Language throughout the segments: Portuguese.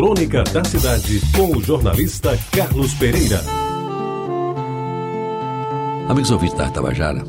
Crônica da Cidade, com o jornalista Carlos Pereira. Amigos ouvintes da Tabajara,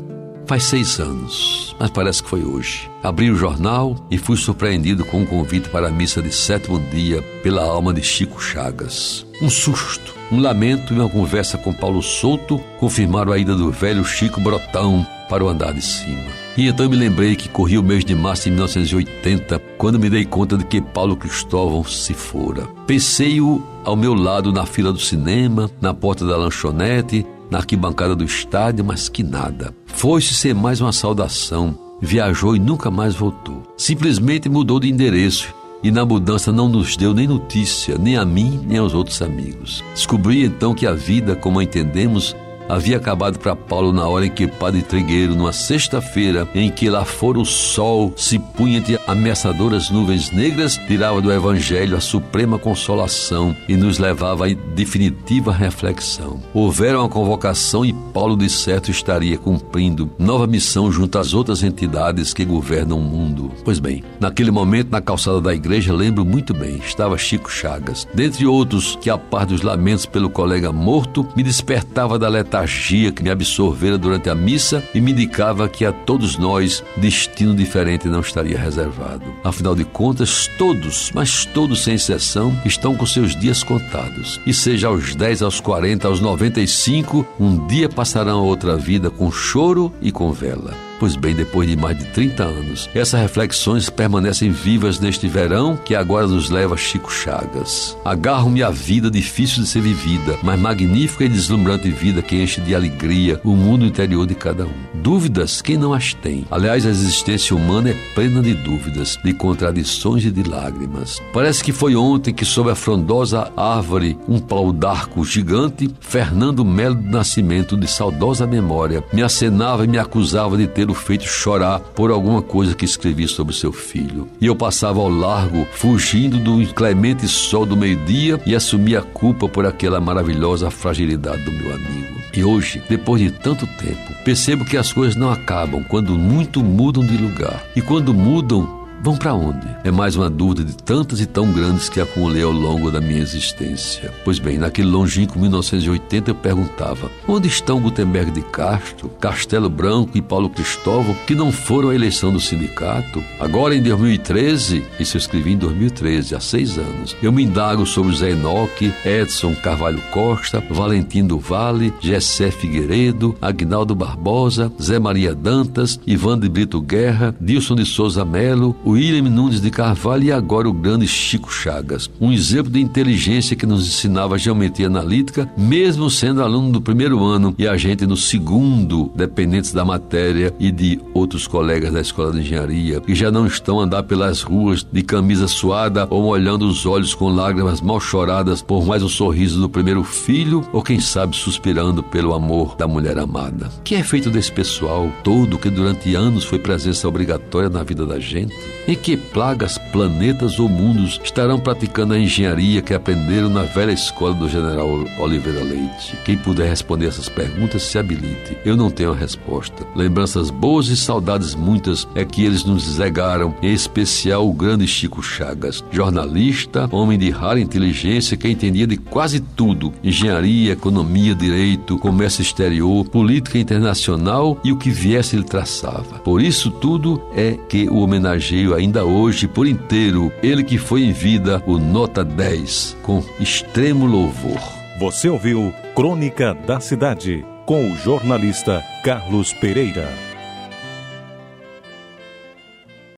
faz seis anos, mas parece que foi hoje. Abri o jornal e fui surpreendido com um convite para a missa de sétimo dia pela alma de Chico Chagas. Um susto, um lamento e uma conversa com Paulo Souto confirmaram a ida do velho Chico Brotão para o andar de cima. E então me lembrei que corria o mês de março de 1980, quando me dei conta de que Paulo Cristóvão se fora. Pensei-o ao meu lado na fila do cinema, na porta da lanchonete, na arquibancada do estádio, mas que nada. Foi-se ser mais uma saudação, viajou e nunca mais voltou. Simplesmente mudou de endereço e na mudança não nos deu nem notícia, nem a mim, nem aos outros amigos. Descobri então que a vida, como a entendemos, havia acabado para Paulo na hora em que Padre Trigueiro, numa sexta-feira, em que lá fora o sol se punha entre ameaçadoras nuvens negras, tirava do Evangelho a suprema consolação e nos levava à definitiva reflexão. Houvera uma convocação e Paulo de certo estaria cumprindo nova missão junto às outras entidades que governam o mundo. Pois bem, naquele momento, na calçada da igreja, lembro muito bem, estava Chico Chagas. Dentre outros que, a par dos lamentos pelo colega morto, me despertava da letargia letargia que me absorvera durante a missa e me indicava que a todos nós destino diferente não estaria reservado. Afinal de contas, todos, mas todos sem exceção, estão com seus dias contados. E seja aos 10, aos 40, aos 95, um dia passarão a outra vida com choro e com vela. Pois bem, depois de mais de 30 anos, essas reflexões permanecem vivas neste verão que agora nos leva a Chico Chagas. Agarro-me à vida difícil de ser vivida, mas magnífica e deslumbrante vida que enche de alegria o mundo interior de cada um. Dúvidas, quem não as tem? Aliás, a existência humana é plena de dúvidas, de contradições e de lágrimas. Parece que foi ontem que, sob a frondosa árvore, um pau d'arco gigante, Fernando Melo do Nascimento, de saudosa memória, me acenava e me acusava de ter o feito chorar por alguma coisa que escrevi sobre seu filho. E eu passava ao largo, fugindo do inclemente sol do meio-dia e assumia a culpa por aquela maravilhosa fragilidade do meu amigo. E hoje, depois de tanto tempo, percebo que as coisas não acabam quando muito mudam de lugar. E quando mudam, Vão para onde? É mais uma dúvida de tantas e tão grandes que acumulei ao longo da minha existência. Pois bem, naquele longínquo 1980 eu perguntava: onde estão Gutenberg de Castro, Castelo Branco e Paulo Cristóvão, que não foram à eleição do sindicato? Agora em 2013, isso eu escrevi em 2013, há seis anos, eu me indago sobre Zé Enoque, Edson Carvalho Costa, Valentim do Vale, Gessé Figueiredo, Agnaldo Barbosa, Zé Maria Dantas, Ivan de Brito Guerra, Dilson de Souza Melo, William Nunes de Carvalho e agora o grande Chico Chagas. Um exemplo de inteligência que nos ensinava geometria analítica, mesmo sendo aluno do primeiro ano e a gente no segundo, dependentes da matéria e de outros colegas da escola de engenharia, que já não estão a andar pelas ruas de camisa suada ou molhando os olhos com lágrimas mal choradas por mais um sorriso do primeiro filho ou quem sabe suspirando pelo amor da mulher amada. Que é feito desse pessoal todo que durante anos foi presença obrigatória na vida da gente? Em que plagas, planetas ou mundos estarão praticando a engenharia que aprenderam na velha escola do general Oliveira Leite? Quem puder responder essas perguntas, se habilite. Eu não tenho a resposta. Lembranças boas e saudades muitas é que eles nos legaram, em especial o grande Chico Chagas, jornalista, homem de rara inteligência que entendia de quase tudo: engenharia, economia, direito, comércio exterior, política internacional e o que viesse ele traçava. Por isso tudo é que o homenageio ainda hoje por inteiro ele que foi em vida o nota 10 com extremo louvor. Você ouviu Crônica da Cidade com o jornalista Carlos Pereira.